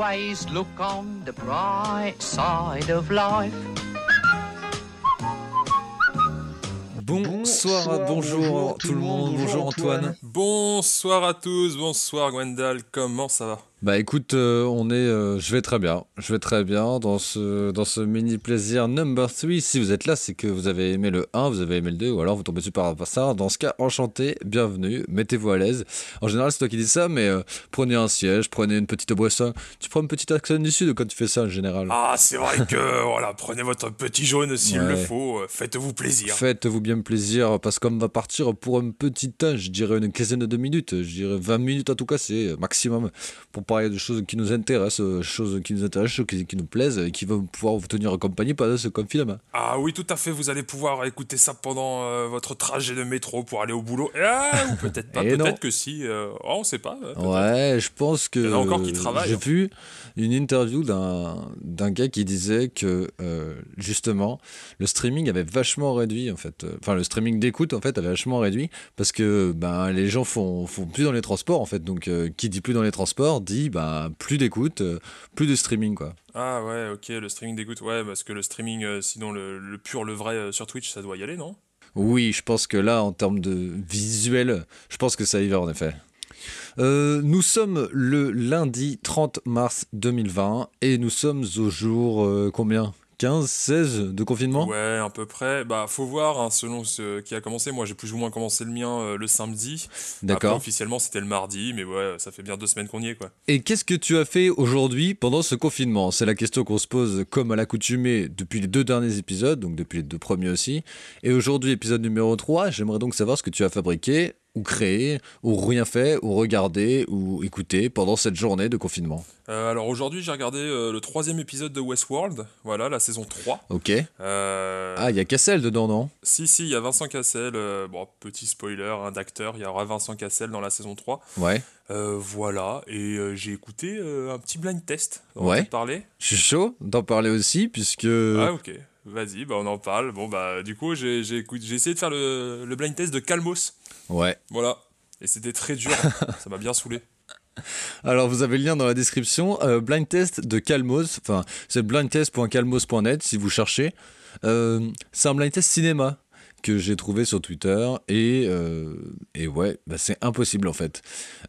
always look on the bright side of life. Bonsoir, bonjour, tout le monde, bonjour Antoine. Bonsoir à tous, bonsoir Gwendal, comment ça va? Bah écoute, euh, on est, euh, je vais très bien, je vais très bien dans ce, dans ce mini plaisir number 3. Si vous êtes là, c'est que vous avez aimé le 1, vous avez aimé le 2, ou alors vous tombez super par ça. Dans ce cas, enchanté, bienvenue, mettez-vous à l'aise. En général, c'est toi qui dis ça, mais euh, prenez un siège, prenez une petite boisson. Tu prends une petite accent du sud quand tu fais ça en général. Ah, c'est vrai que, voilà, prenez votre petit jaune s'il Ouais. le faut, faites-vous plaisir. Faites-vous bien plaisir parce qu'on va partir pour un petit temps, je dirais une quinzaine de minutes, je dirais 20 minutes en tout cas, c'est maximum pour parler de choses qui nous intéressent, euh, choses qui nous intéressent, choses qui, qui nous plaisent et qui vont pouvoir vous tenir compagnie pendant ce confinement. Ah oui, tout à fait, vous allez pouvoir écouter ça pendant euh, votre trajet de métro pour aller au boulot. Ah, ou peut-être pas, non. peut-être que si, euh, oh, on sait pas. peut-être. Ouais, je pense que. Il y en a encore qui travaillent, J'ai hein. vu une interview d'un d'un gars qui disait que euh, justement le streaming avait vachement réduit en fait. Enfin, le streaming d'écoute en fait avait vachement réduit parce que ben les gens font, font plus dans les transports en fait. Donc, qui dit plus dans les transports dit ben plus d'écoute, euh, plus de streaming quoi. Ah ouais, ok, le streaming d'écoute, ouais, parce que le streaming, euh, sinon le, le pur, le vrai euh, sur Twitch, ça doit y aller, non? Oui, je pense que là, en termes de visuel, je pense que ça y va en effet. Euh, nous sommes le lundi 30 mars 2020 et nous sommes au jour euh, combien? 15, 16 de confinement? Ouais, à peu près. Bah, faut voir, hein, selon ce qui a commencé. Moi, j'ai plus ou moins commencé le mien euh, le samedi. D'accord. officiellement, c'était le mardi, mais ouais, ça fait bien deux semaines qu'on y est, quoi. Et qu'est-ce que tu as fait aujourd'hui pendant ce confinement? C'est la question qu'on se pose comme à l'accoutumée depuis les deux derniers épisodes, donc depuis les deux premiers aussi. Et aujourd'hui, épisode numéro 3, j'aimerais donc savoir ce que tu as fabriqué, ou créé, ou rien fait, ou regardé, ou écouté pendant cette journée de confinement. Euh, alors aujourd'hui, j'ai regardé euh, le troisième épisode de Westworld, voilà, la saison 3. Ok. Euh, Ah, il y a Cassel dedans, non? Si, si, il y a Vincent Cassel, bon, petit spoiler hein, d'acteur, il y aura Vincent Cassel dans la saison 3. Ouais. Voilà, et j'ai écouté un petit blind test. On Ouais. parler Je suis chaud d'en parler aussi, puisque... Ah ok, vas-y, bah, on en parle. Bon, bah du coup, j'ai essayé de faire le, le blind test de Calmos. Ouais. Voilà. Et c'était très dur, ça m'a bien saoulé. Alors, vous avez le lien dans la description. Euh, blind test de Calmos. Enfin, c'est blindtest.calmos.net si vous cherchez. Euh, c'est un blind test cinéma que j'ai trouvé sur Twitter. Et, euh, et ouais, bah, c'est impossible en fait.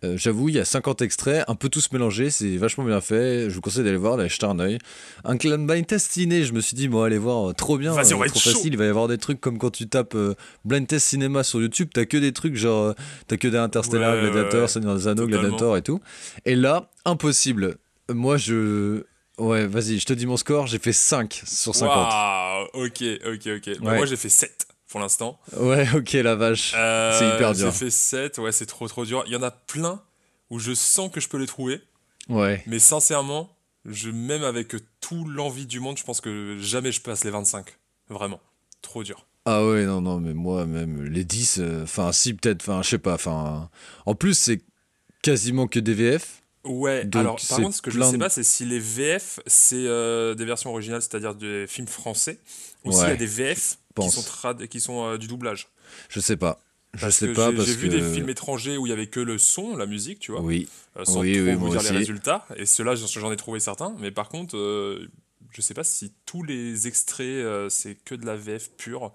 Euh, J'avoue, il y a 50 extraits, un peu tous mélangés. C'est vachement bien fait. Je vous conseille d'aller voir, d'aller jeter un œil. Un blind test ciné, je me suis dit, bon, allez voir, euh, trop bien. Être trop chaud. facile. Il va y avoir des trucs comme quand tu tapes euh, blind test cinéma sur YouTube. T'as que des trucs genre, t'as que des Interstellar, Ouais, Gladiator, ouais. Seigneur des Anneaux. Gladiator et tout. Et là, impossible. Moi, je. Ouais, vas-y, je te dis mon score, j'ai fait 5 sur 50. Waouh, ok, ok, ok. Bah, Ouais. moi j'ai fait 7 pour l'instant. Ouais, ok, la vache. Euh, C'est hyper dur. J'ai fait 7, ouais, c'est trop trop dur. Il y en a plein où je sens que je peux les trouver, Ouais. mais sincèrement, je, même avec tout l'envie du monde, je pense que jamais je passe les 25. Vraiment, trop dur. Ah ouais, non, non, mais moi, même les 10, euh, enfin, si, peut-être, enfin, je sais pas, enfin. En plus, c'est quasiment que des VF. Ouais, Donc, alors par contre, ce que je plein sais de- pas, c'est si les VF, c'est euh, des versions originales, c'est-à-dire des films français, ou s'il y a des VF qui sont, trad- qui sont euh, du doublage. Je sais pas. Je Parce sais que pas j'ai- parce J'ai que. vu des films étrangers où il y avait que le son, la musique, tu vois, Oui. euh, sans Oui, trop oui, vous dire aussi. les résultats. Et ceux-là, j'en ai trouvé certains. Mais par contre, je sais pas si tous les extraits, c'est que de la VF pure.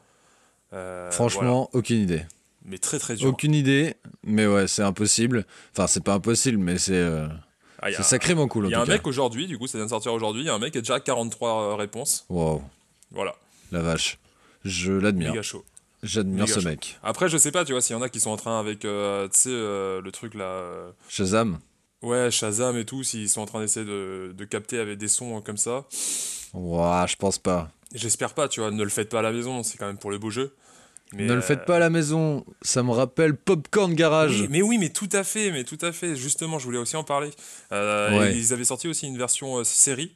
Voilà. Franchement, aucune idée. Mais très très dur. Aucune idée, mais ouais, c'est impossible. Enfin, c'est pas impossible, mais c'est. euh, Ah, il y a- c'est sacrément cool Il y a un mec aujourd'hui, du coup, ça vient de sortir aujourd'hui. Il y a un mec qui a déjà 43 euh, réponses. Wow, Voilà, la vache. Je l'admire. chaud. J'admire ce chaud. mec. Après, je sais pas, tu vois, s'il y en a qui sont en train avec, euh, tu sais, le truc là. Shazam Ouais, Shazam et tout, s'ils sont en train d'essayer de, de capter avec des sons comme ça. Ouah, je pense pas. J'espère pas, tu vois, ne le faites pas à la maison, c'est quand même pour le beau jeu. Mais, ne le faites pas à la maison, ça me rappelle Popcorn Garage. Oui, mais oui, mais tout à fait, mais tout à fait. Justement, je voulais aussi en parler. Euh, Ouais. Ils avaient sorti aussi une version euh, série.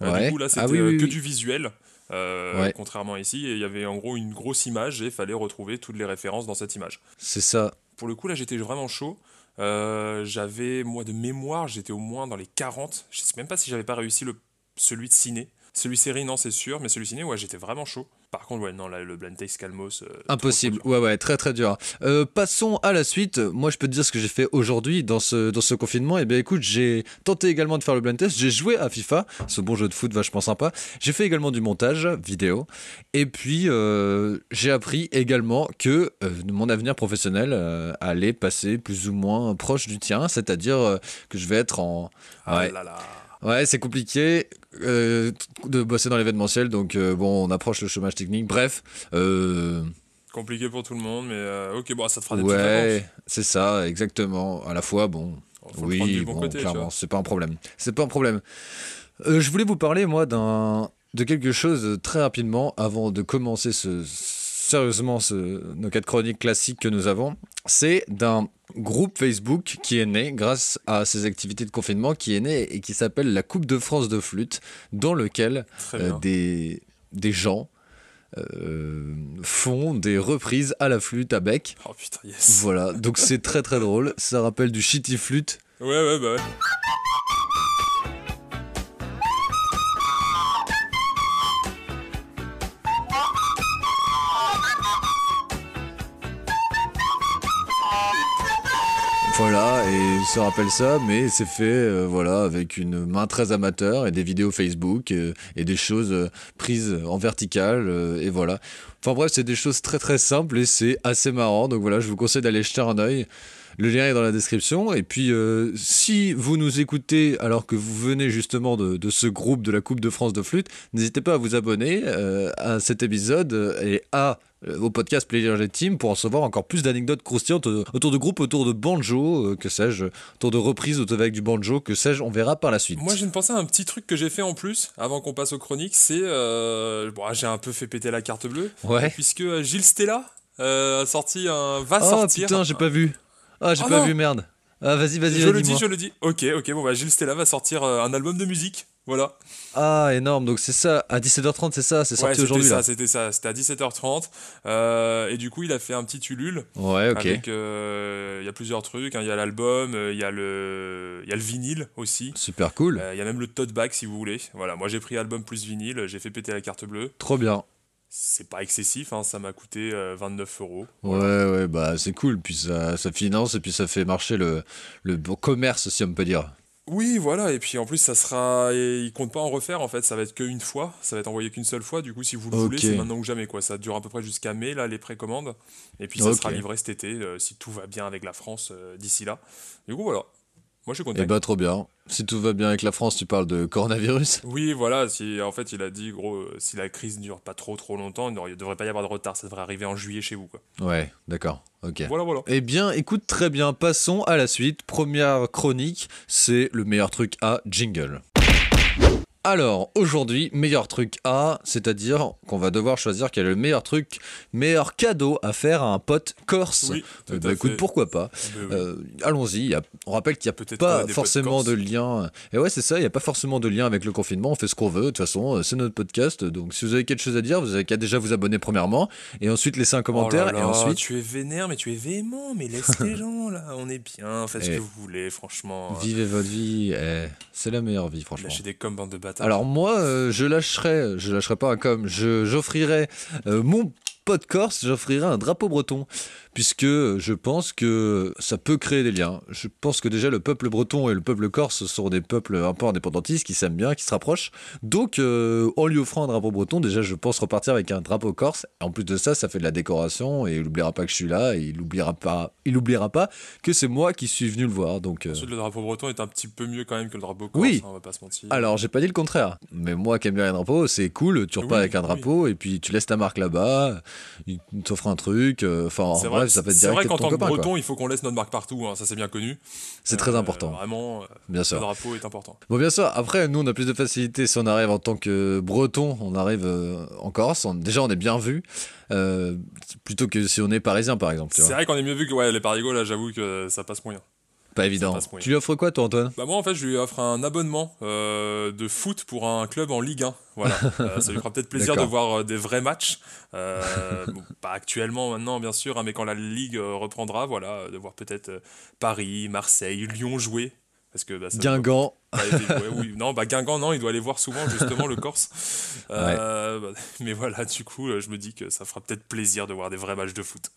Euh, Ouais. Du coup, là, Ah c'était oui, oui, que du visuel. Ouais. Contrairement à ici, et il y avait en gros une grosse image et il fallait retrouver toutes les références dans cette image. C'est ça. Pour le coup, là, j'étais vraiment chaud. J'avais, moi, de mémoire, j'étais au moins dans les 40. Je sais même pas si j'avais pas réussi le, celui de ciné. Celui série, non, c'est sûr, mais celui ciné, ouais, j'étais vraiment chaud. Par contre, ouais, non, là, le blind test Calmos. euh, Impossible, trop ouais ouais, très très dur. Euh, passons à la suite. Moi je peux te dire ce que j'ai fait aujourd'hui dans ce, dans ce confinement. Et bien écoute, j'ai tenté également de faire le blind test, j'ai joué à FIFA, ce bon jeu de foot vachement sympa. J'ai fait également du montage vidéo. Et puis euh, j'ai appris également que mon avenir professionnel allait passer plus ou moins proche du tien, c'est-à-dire que je vais être en... Ah Ouais. là là. Ouais, c'est compliqué euh, de bosser dans l'événementiel, donc euh, bon, on approche le chômage technique. Bref, euh, Compliqué pour tout le monde, mais ok, bon, ça te fera des ouais, c'est ça, exactement. À la fois, bon, Faut oui, bon bon, côté, tu clairement, c'est pas un problème. C'est pas un problème. Je voulais vous parler, moi, d'un de quelque chose très rapidement avant de commencer ce sérieusement ce, nos quatre chroniques classiques que nous avons. C'est d'un groupe Facebook qui est né grâce à ces activités de confinement, qui est né et qui s'appelle la Coupe de France de flûte, dans lequel euh, des, des gens euh, font des reprises à la flûte à bec. Oh putain, yes. Voilà, donc c'est très très drôle. Ça rappelle du shitty flûte. Ouais, ouais, bah ouais. Voilà, et ça rappelle ça, mais c'est fait euh, voilà avec une main très amateur et des vidéos Facebook euh, et des choses euh, prises en verticale et voilà. Enfin bref, c'est des choses très très simples et c'est assez marrant. Donc voilà, je vous conseille d'aller jeter un œil. Le lien est dans la description. Et puis, si vous nous écoutez alors que vous venez justement de, ce groupe de la Coupe de France de flûte, n'hésitez pas à vous abonner à cet épisode et à au podcast Player Team pour en savoir encore plus d'anecdotes croustillantes euh, autour de groupes, autour de banjo, euh, que sais-je, autour de reprises autour avec du banjo, que sais-je, on verra par la suite. Moi, j'ai pensé à un petit truc que j'ai fait en plus, avant qu'on passe aux chroniques, c'est... euh, bon, j'ai un peu fait péter la carte bleue, ouais. puisque euh, Gilles Stella euh, a sorti un... va Oh sortir... putain, j'ai pas vu. Ah, j'ai Oh pas non. vu, merde. Ah, vas-y, vas-y, Je vas-y. le dis, je le dis. Ok, ok, bon bah Gilles Stella va sortir euh, un album de musique, voilà. Ah, énorme. Donc c'est ça, à 17h30, c'est ça, c'est Ouais, sorti c'était aujourd'hui c'était ça, c'était à 17h30. euh, et du coup, il a fait un petit Ulule Ouais, ok. euh, Il y a plusieurs trucs, hein, il y a l'album, euh, il y, a le- y a le vinyle aussi. Super cool. Euh, Il y a même le tote bag si vous voulez. Voilà, moi j'ai pris album plus vinyle, j'ai fait péter la carte bleue. Trop bien. C'est pas excessif, hein, ça m'a coûté euh, 29 euros. Ouais, ouais, bah c'est cool. Puis ça, ça finance et puis ça fait marcher le, le commerce, si on peut dire. Oui, voilà, et puis en plus, ça sera. et il compte pas en refaire en fait, ça va être qu'une fois, ça va être envoyé qu'une seule fois. Du coup, si vous le voulez, c'est maintenant ou jamais quoi. Ça dure à peu près jusqu'à mai, là, les précommandes. Et puis ça sera livré cet été, euh, si tout va bien avec la France euh, d'ici là. Du coup, voilà. Moi, je suis content. bah trop bien. Si tout va bien avec la France, tu parles de coronavirus Oui, voilà, si, en fait, il a dit, gros, euh, si la crise ne dure pas trop trop longtemps, il ne devrait pas y avoir de retard, ça devrait arriver en juillet chez vous, quoi. Ouais, d'accord. Ok. Voilà, voilà. Eh bien, écoute, très bien. Passons à la suite. Première chronique, c'est le meilleur truc à jingle. Alors, aujourd'hui, meilleur truc à, c'est-à-dire qu'on va devoir choisir quel est le meilleur truc, meilleur cadeau à faire à un pote corse. Oui, Euh, bah, écoute, fait. pourquoi pas? Mais oui. Euh, Allons-y, on rappelle qu'il n'y a pas potes forcément de lien. Et ouais, c'est ça, il n'y a pas forcément de lien avec le confinement. On fait ce qu'on veut. De toute façon, euh, c'est notre podcast. Donc, si vous avez quelque chose à dire, vous avez qu'à déjà vous abonner premièrement. Et ensuite, laisser un commentaire. Oh là et ensuite. Tu es vénère, mais tu es véhément, mais laisse les gens là, on est bien, faites ce Eh. que vous voulez, franchement. Vivez votre vie. eh, c'est la meilleure vie, franchement. Lâchez des coms, bande de Alors moi, euh, je lâcherai, je lâcherai pas un com, je j'offrirai euh, mon pote corse, j'offrirai un drapeau breton, puisque je pense que ça peut créer des liens. Je pense que déjà le peuple breton et le peuple corse sont des peuples un peu indépendantistes qui s'aiment bien, qui se rapprochent. Donc euh, en lui offrant un drapeau breton, déjà je pense repartir avec un drapeau corse. En plus de ça, ça fait de la décoration et il n'oubliera pas que je suis là et il n'oubliera pas, il oubliera pas que c'est moi qui suis venu le voir. Donc euh, Ensuite, le drapeau breton est un petit peu mieux quand même que le drapeau corse, Oui. hein, on va pas se mentir. Alors, j'ai pas dit le contraire. Mais moi qui aime bien les drapeaux, c'est cool. Tu repars Oui, avec un oui. drapeau et puis tu laisses ta marque là-bas. Il t'offre un truc. euh, Enfin, en c'est bref, vrai, ça peut être c'est vrai direct qu'en tant que quoi. breton, il faut qu'on laisse notre marque partout, hein, ça c'est bien connu. C'est très Euh, important, Vraiment, bien le sûr. drapeau est important. Bon, bien sûr. Après, nous, on a plus de facilité si on arrive en tant que breton. On arrive euh, en Corse. on- déjà, on est bien vu. euh, plutôt que si on est parisien, par exemple. C'est vrai qu'on est mieux vu que ouais, les parigots, là j'avoue que ça passe moyen. Pas évident. Tu lui offres quoi, toi, Antoine? Bah moi en fait je lui offre un abonnement euh, de foot pour un club en Ligue 1. Voilà, Euh, ça lui fera peut-être plaisir de voir euh, des vrais matchs. Euh, bon, pas actuellement maintenant bien sûr, hein, mais quand la Ligue euh, reprendra, voilà, de voir peut-être euh, Paris, Marseille, Lyon jouer. Parce que, bah, ça- Guingamp. bah, ouais, oui. Non, bah Guingamp, non, il doit aller voir souvent justement le Corse. Euh, bah, mais voilà, du coup, je me dis que ça fera peut-être plaisir de voir des vrais matchs de foot.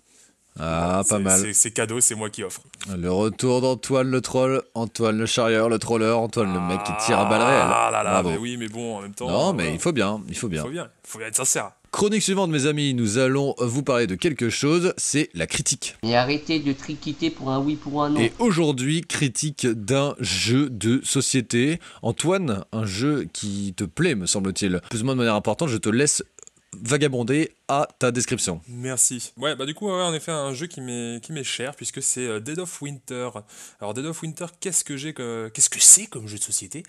Ah, pas mal. c'est- cadeau, c'est moi qui offre. Le retour d'Antoine le troll, Antoine le charrieur, le troller, Antoine le mec qui tire à balles réelles. Ah là là, mais oui, mais bon, en même temps. non, euh, mais voilà. il faut bien, il faut Il bien. faut bien, il faut bien être sincère. Chronique suivante, mes amis, nous allons vous parler de quelque chose, c'est la critique. Et arrêtez de triquiter pour un oui, pour un non. Et aujourd'hui, critique d'un jeu de société. Antoine, un jeu qui te plaît, me semble-t-il. Plus ou moins de manière importante, je te laisse vagabonder à ta description. Merci. Ouais, bah du coup, ouais, en effet, un jeu qui m'est qui m'est cher puisque c'est euh, Dead of Winter. Alors Dead of Winter, qu'est-ce que j'ai que qu'est-ce que c'est comme jeu de société?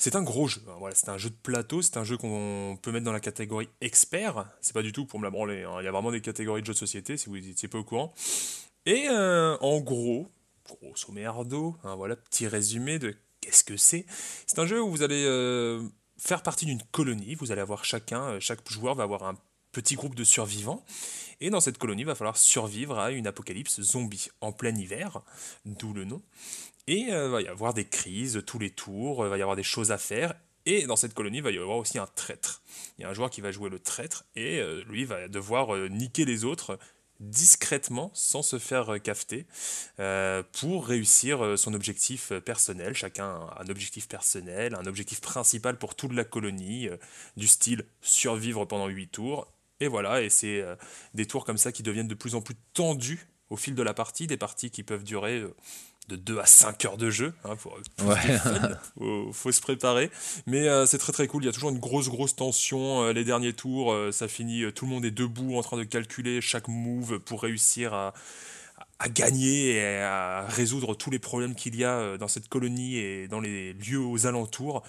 C'est un gros jeu. Alors, Voilà, c'est un jeu de plateau, c'est un jeu qu'on peut mettre dans la catégorie expert. C'est pas du tout pour me la branler. hein. Il y a vraiment des catégories de jeux de société si vous n'étiez pas au courant. Et euh, en gros, grosso merdo, hein, voilà, petit résumé de qu'est-ce que c'est. C'est un jeu où vous allez euh, faire partie d'une colonie. Vous allez avoir chacun, euh, chaque joueur va avoir un petit groupe de survivants. Et dans cette colonie, il va falloir survivre à une apocalypse zombie en plein hiver, d'où le nom. Et euh, il va y avoir des crises tous les tours, il va y avoir des choses à faire. Et dans cette colonie, il va y avoir aussi un traître. Il y a un joueur qui va jouer le traître et euh, lui va devoir euh, niquer les autres discrètement sans se faire euh, cafeter euh, pour réussir euh, son objectif personnel. Chacun a un objectif personnel, un objectif principal pour toute la colonie, du style survivre pendant 8 tours. Et voilà, et c'est des tours comme ça qui deviennent de plus en plus tendus au fil de la partie, des parties qui peuvent durer de 2 à 5 heures de jeu. Hein, pour plus de Ouais. fun. faut, faut se préparer. Mais euh, c'est très très cool, il y a toujours une grosse grosse tension. euh, les derniers tours, euh, ça finit, tout le monde est debout en train de calculer chaque move pour réussir à, à gagner et à résoudre tous les problèmes qu'il y a euh, dans cette colonie et dans les lieux aux alentours.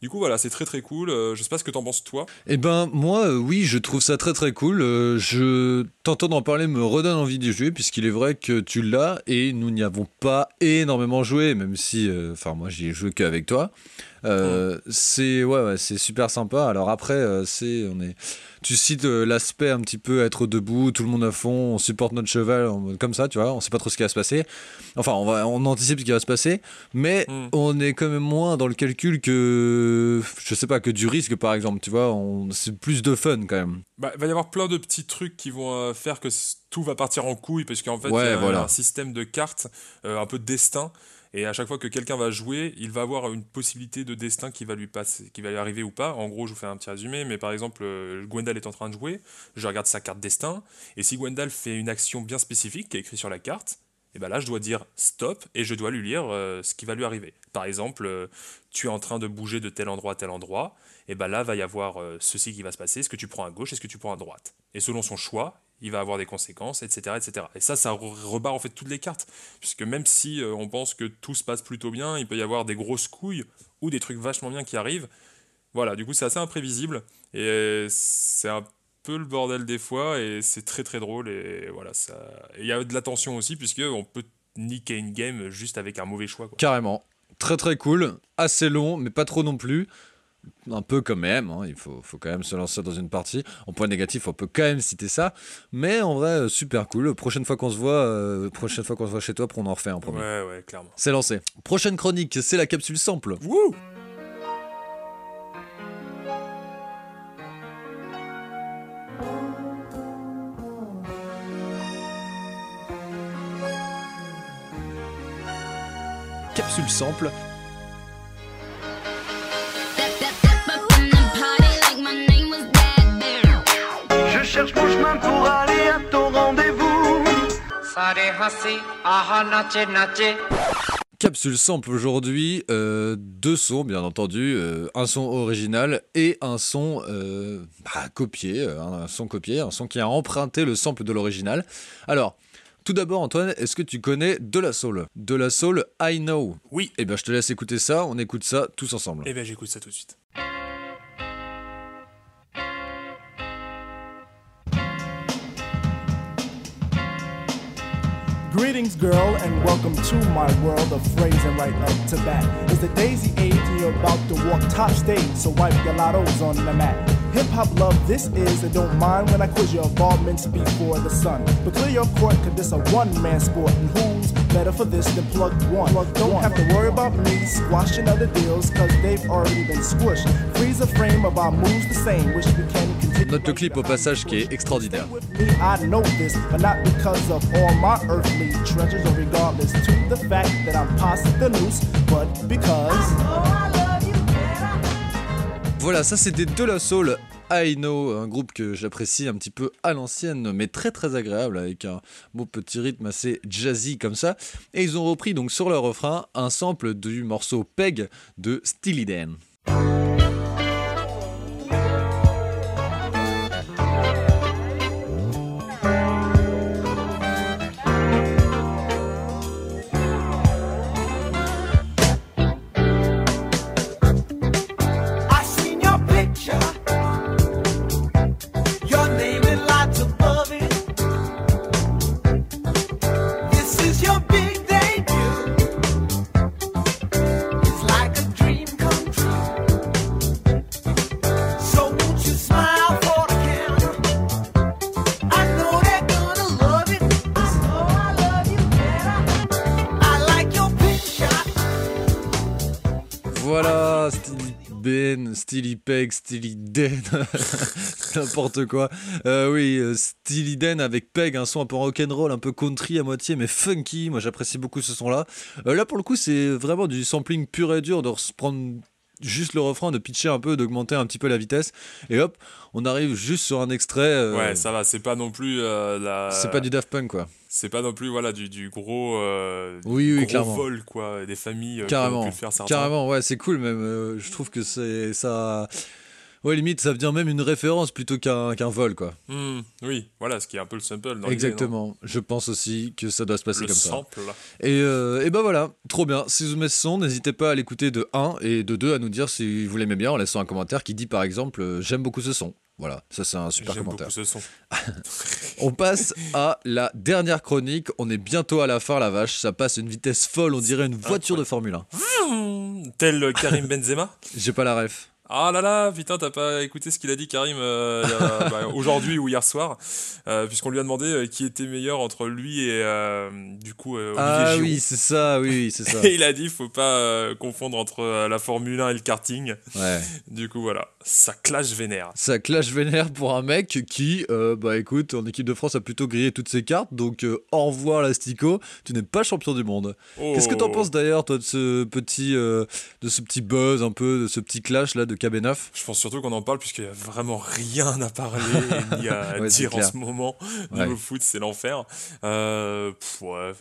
Du coup voilà, c'est très très cool. Euh, je sais pas ce que t'en penses toi. Eh ben, moi, euh, oui, je trouve ça très très cool. Je t'entends d'en parler me redonne envie d'y jouer, puisqu'il est vrai que tu l'as et nous n'y avons pas énormément joué, même si, euh, enfin, moi, j'y ai joué qu'avec toi. Euh, C'est ouais, ouais, c'est super sympa. Alors après, c'est on est. Tu cites euh, l'aspect un petit peu être debout, tout le monde à fond, on supporte notre cheval comme ça, tu vois. On sait pas trop ce qui va se passer. Enfin, on va, on anticipe ce qui va se passer, mais Mm. on est quand même moins dans le calcul que, je sais pas, que du risque par exemple. Tu vois, on, c'est plus de fun quand même. Bah, il va y avoir plein de petits trucs qui vont euh, faire que tout va partir en couille, parce qu'en fait, il y a voilà. un système de cartes, euh, un peu de destin, et à chaque fois que quelqu'un va jouer, il va avoir une possibilité de destin qui va lui passer, qui va lui arriver ou pas. En gros, je vous fais un petit résumé, mais par exemple, euh, Gwendal est en train de jouer, je regarde sa carte destin, et si Gwendal fait une action bien spécifique qui est écrite sur la carte, et ben là, je dois dire stop et je dois lui lire euh, ce qui va lui arriver. Par exemple, euh, tu es en train de bouger de tel endroit à tel endroit, et ben là, va y avoir ceci qui va se passer. Est-ce que tu prends à gauche, est-ce que tu prends à droite? Et selon son choix, il va avoir des conséquences, etc., etc. Et ça, ça re- rebarre en fait toutes les cartes, puisque même si euh, on pense que tout se passe plutôt bien, il peut y avoir des grosses couilles ou des trucs vachement bien qui arrivent. Voilà, du coup, c'est assez imprévisible et c'est un peu le bordel des fois et c'est très très drôle et voilà ça. Il y a de la tension aussi puisque on peut niquer une game juste avec un mauvais choix. Carrément. Très très cool, assez long, mais pas trop non plus. Un peu comme même, hein, il faut, faut quand même se lancer dans une partie. En point négatif, on peut quand même citer ça. Mais en vrai, euh, super cool. Prochaine fois qu'on se voit, euh, prochaine fois qu'on se voit chez toi, on en refait un premier. Ouais, ouais, clairement. C'est lancé. Prochaine chronique, c'est la capsule sample. Wouh Capsule sample. Capsule sample aujourd'hui, euh, deux sons bien entendu, euh, un son original et un son euh, bah, copié, un son copié, un son qui a emprunté le sample de l'original. Alors, tout d'abord Antoine, est-ce que tu connais De La Soul? De La Soul, I Know. Oui. Eh bien je te laisse écouter ça, on écoute ça tous ensemble. Eh bien j'écoute ça tout de suite. Greetings, girl, and welcome to my world of phrasing right up to bat. It's the daisy age, and you're about to walk top stage, so wipe your lottos on the mat. Hip hop love this is, and don't mind when I quiz your involvements before the sun. But clear your court, cause this a one man sport, and who's better for this than plug one? don't have to worry about me squashing other deals, cause they've already been squished. Freeze a frame of our moves the same, wish we can. Note le clip au passage qui est extraordinaire. Voilà, ça c'était De La Soul, I Know, un groupe que j'apprécie un petit peu à l'ancienne, mais très très agréable, avec un beau petit rythme assez jazzy comme ça. Et ils ont repris donc sur leur refrain un sample du morceau Peg de Steely Dan. Peg, Steely Dan, n'importe quoi. Euh, oui, euh, Steely Dan avec Peg, un son un peu rock'n'roll, un peu country à moitié, mais funky. Moi, j'apprécie beaucoup ce son-là. Euh, là, pour le coup, c'est vraiment du sampling pur et dur, de prendre juste le refrain, de pitcher un peu, d'augmenter un petit peu la vitesse, et hop, on arrive juste sur un extrait. euh, Ouais, ça va, c'est pas non plus euh, la. c'est pas du Daft Punk, quoi. C'est pas non plus voilà du, du gros. euh, Oui, oui, gros clairement. vol quoi, des familles. Carrément, qui ont pu le faire certains. carrément, ouais, c'est cool même. je trouve que c'est ça. Ouais, limite, ça devient même une référence plutôt qu'un qu'un vol, quoi. Hmm, oui, voilà, ce qui est un peu le sample. Dans Exactement. Je pense aussi que ça doit se passer Le comme ça. Et, euh, et ben voilà, trop bien. Si vous aimez ce son, n'hésitez pas à l'écouter de 1 et de 2 à nous dire si vous l'aimez bien en laissant un commentaire qui dit par exemple euh, j'aime beaucoup ce son. Voilà, ça c'est un super commentaire. beaucoup ce son. On passe à la dernière chronique. On est bientôt à la fin, la vache. Ça passe à une vitesse folle, on dirait une voiture de Formule 1. Hmm, Tel Karim Benzema. J'ai pas la ref. Ah là là, putain, t'as pas écouté ce qu'il a dit Karim euh, bah, aujourd'hui ou hier soir, euh, puisqu'on lui a demandé euh, qui était meilleur entre lui et du coup Olivier Ah Giroud. oui, c'est ça, oui, c'est ça. Et il a dit faut pas confondre entre la Formule 1 et le karting. Ouais. Du coup voilà, ça clash vénère. Ça clash vénère pour un mec qui, bah écoute, en équipe de France a plutôt grillé toutes ses cartes, donc au revoir l'astico, tu n'es pas champion du monde. Qu'est-ce que t'en Oh. penses d'ailleurs, toi, de ce petit, de ce petit buzz un peu, de ce petit clash là de KB9 Je pense surtout qu'on en parle puisqu'il n'y a vraiment rien à parler ni à Ouais, dire en ce moment. Ouais. Niveau foot, c'est l'enfer. Euh, pff, ouais.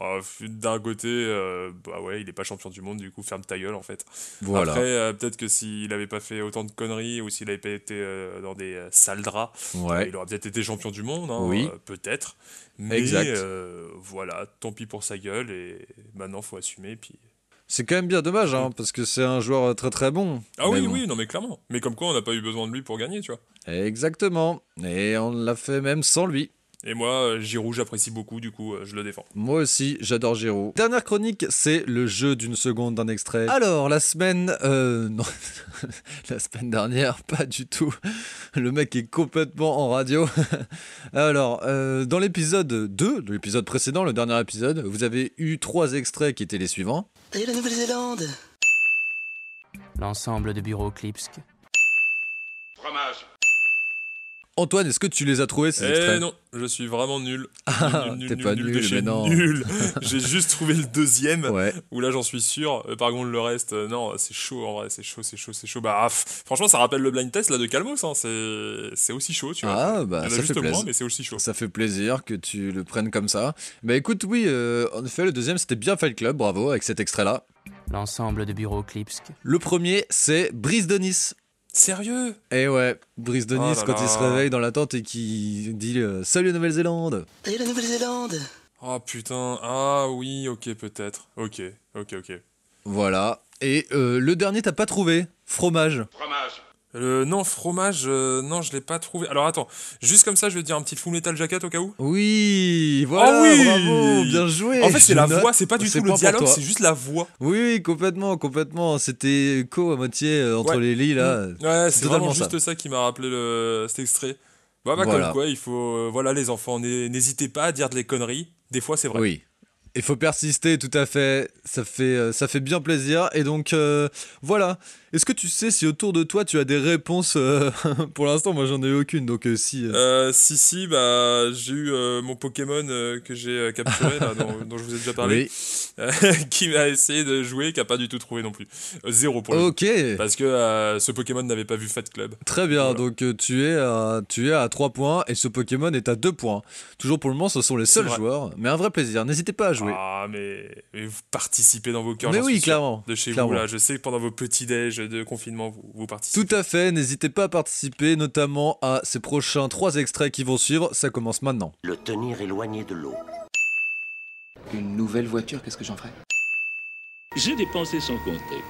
Ah, D'un côté, euh, bah ouais, il est pas champion du monde, du coup, ferme ta gueule en fait. Voilà. Après, euh, peut-être que s'il avait pas fait autant de conneries ou s'il avait pas été euh, dans des sales draps, Ouais. il aurait peut-être été champion du monde, hein, Oui. peut-être. Mais Exact. voilà, tant pis pour sa gueule et maintenant faut assumer. Puis... C'est quand même bien dommage, hein, parce que c'est un joueur très très bon. Ah oui, bon. oui, non mais clairement. Mais comme quoi, on n'a pas eu besoin de lui pour gagner, tu vois. Exactement. Et on l'a fait même sans lui. Et moi, euh, Giroud, j'apprécie beaucoup, du coup, euh, je le défends. Moi aussi, j'adore Giroud. Dernière chronique, c'est le jeu d'une seconde d'un extrait. Alors, la semaine... Euh, non, la semaine dernière, pas du tout. Le mec est complètement en radio. Alors, euh, dans l'épisode 2, de l'épisode précédent, le dernier épisode, vous avez eu trois extraits qui étaient les suivants. Et la Nouvelle-Zélande? L'ensemble de bureaux Klipsk. Antoine, est-ce que tu les as trouvés ces Eh extraits non, je suis vraiment nul. Ah, Nul, nul, t'es nul, pas nul nul, mais non. nul. J'ai juste trouvé le deuxième, Ouais. où là j'en suis sûr. Euh, Par contre, le reste, euh, non, c'est chaud en vrai, c'est chaud, c'est chaud, c'est chaud. Bah, pff, franchement, ça rappelle le blind test là de Calmos, hein, c'est c'est aussi chaud, tu vois. Ah, bah, ça juste fait moins, plaisir. mais c'est aussi chaud. Ça fait plaisir que tu le prennes comme ça. Bah écoute, oui, euh, en effet, le deuxième, c'était bien fait le club, bravo, avec cet extrait-là. L'ensemble de bureaux Klipsk. Le premier, c'est Brice de Nice. Sérieux? Et ouais, Brice de Oh Nice, là quand il se réveille dans la tente et qui dit euh, Salut Nouvelle-Zélande Et la Nouvelle-Zélande Oh putain, ah oui, ok, peut-être. Ok, ok, ok. Voilà. Et euh, le dernier, t'as pas trouvé? Fromage. Le non, fromage, euh, non, je l'ai pas trouvé. Alors attends, juste comme ça, je vais te dire un petit Full Metal Jacket au cas où? Oui, voilà, Ah oui bravo, bien joué. En fait, c'est la note. voix, c'est pas du tout le dialogue, c'est juste la voix. Oui, oui, complètement, complètement. C'était co à moitié euh, entre Ouais. les lits là. Ouais, c'est vraiment juste ça qui m'a rappelé le... cet extrait. Bah, bah Voilà. comme quoi, il faut. euh, voilà, les enfants, n'hé- n'hésitez pas à dire de les conneries. Des fois, c'est vrai. Oui. Il faut persister, tout à fait. Ça fait, euh, ça fait bien plaisir. Et donc, euh, voilà. Est-ce que tu sais si autour de toi tu as des réponses euh, Pour l'instant, moi, j'en ai aucune. Donc, euh, si. si, si, bah, j'ai eu mon Pokémon que j'ai capturé, là, dont, dont je vous ai déjà parlé, oui. qui m'a essayé de jouer, qui a pas du tout trouvé non plus. Zéro pour coup. Ok. Parce que ce Pokémon n'avait pas vu Fat Club. Très bien. Voilà. Donc, tu es, à, tu es à 3 points et ce Pokémon est à 2 points. Toujours pour le moment, ce sont les seuls joueurs. Mais un vrai plaisir. N'hésitez pas à jouer. Ah, mais, mais vous participez dans vos cœurs. Mais oui, clairement, De chez clairement. vous, là. Je sais que pendant vos petits déj de confinement, vous, vous participez. Tout à fait, n'hésitez pas à participer, notamment à ces prochains trois extraits qui vont suivre. Ça commence maintenant. Le tenir éloigné de l'eau. Une nouvelle voiture, qu'est-ce que j'en ferais J'ai dépensé sans compter.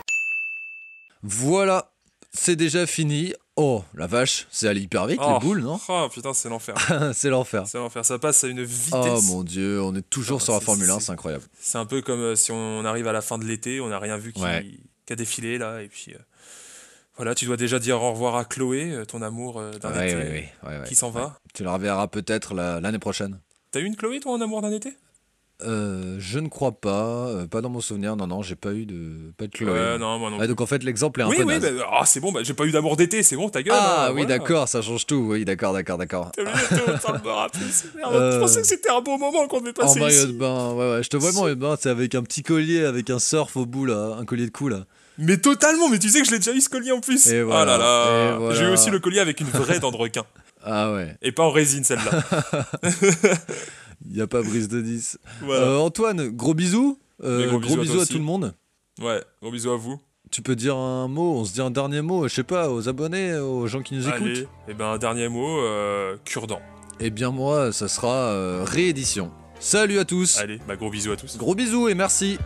Voilà, c'est déjà fini. Oh, la vache, c'est allé hyper vite Oh. les boules, non Oh putain, c'est l'enfer. C'est l'enfer. c'est l'enfer. Ça passe à une vitesse. Oh mon dieu, on est toujours Ah, sur la Formule 1, c'est- incroyable. C'est un peu comme euh, si on arrive à la fin de l'été, on n'a rien vu qui, Ouais. qui a défilé là, et puis euh, voilà, tu dois déjà dire au revoir à Chloé, euh, ton amour euh, d'un Ouais, été, ouais, qui s'en va. Tu la reverras peut-être la- l'année prochaine. T'as eu une Chloé, toi, en amour d'un été? Euh, je ne crois pas, euh, pas dans mon souvenir. Non, non, j'ai pas eu de, pas de Chloé. Ouais, non, moi non. Plus. donc en fait, l'exemple est un oui, peu oui, naze. bah, ah, c'est bon, bah, j'ai pas eu d'amour d'été, c'est bon, ta gueule. Ah hein, oui, voilà. d'accord, ça change tout. Oui, d'accord, d'accord, d'accord. Je pensais que c'était un beau moment qu'on devait En passer maillot ici. de bain, ouais, ouais. Je te vois en maillot de bain, c'est avec un petit collier, avec un surf au bout là, un collier de cou là. Mais totalement, mais tu sais que je l'ai déjà eu ce collier en plus. Et Ah voilà, là là. voilà. J'ai eu aussi le collier avec une vraie dent de requin. Ah ouais, Et pas en résine celle-là. il y a pas brise de 10. Voilà. Euh, Antoine, gros bisous. Euh, gros gros bisous, bisous à tout le monde. Ouais, gros bisous à vous. Tu peux dire un mot, on se dit un dernier mot, je sais pas, aux abonnés, aux gens qui nous écoutent. Allez, et ben un dernier mot, euh, cure-dent. Eh bien moi, ça sera euh, réédition. Salut à tous. Allez, bah gros bisous à tous. Gros bisous et merci.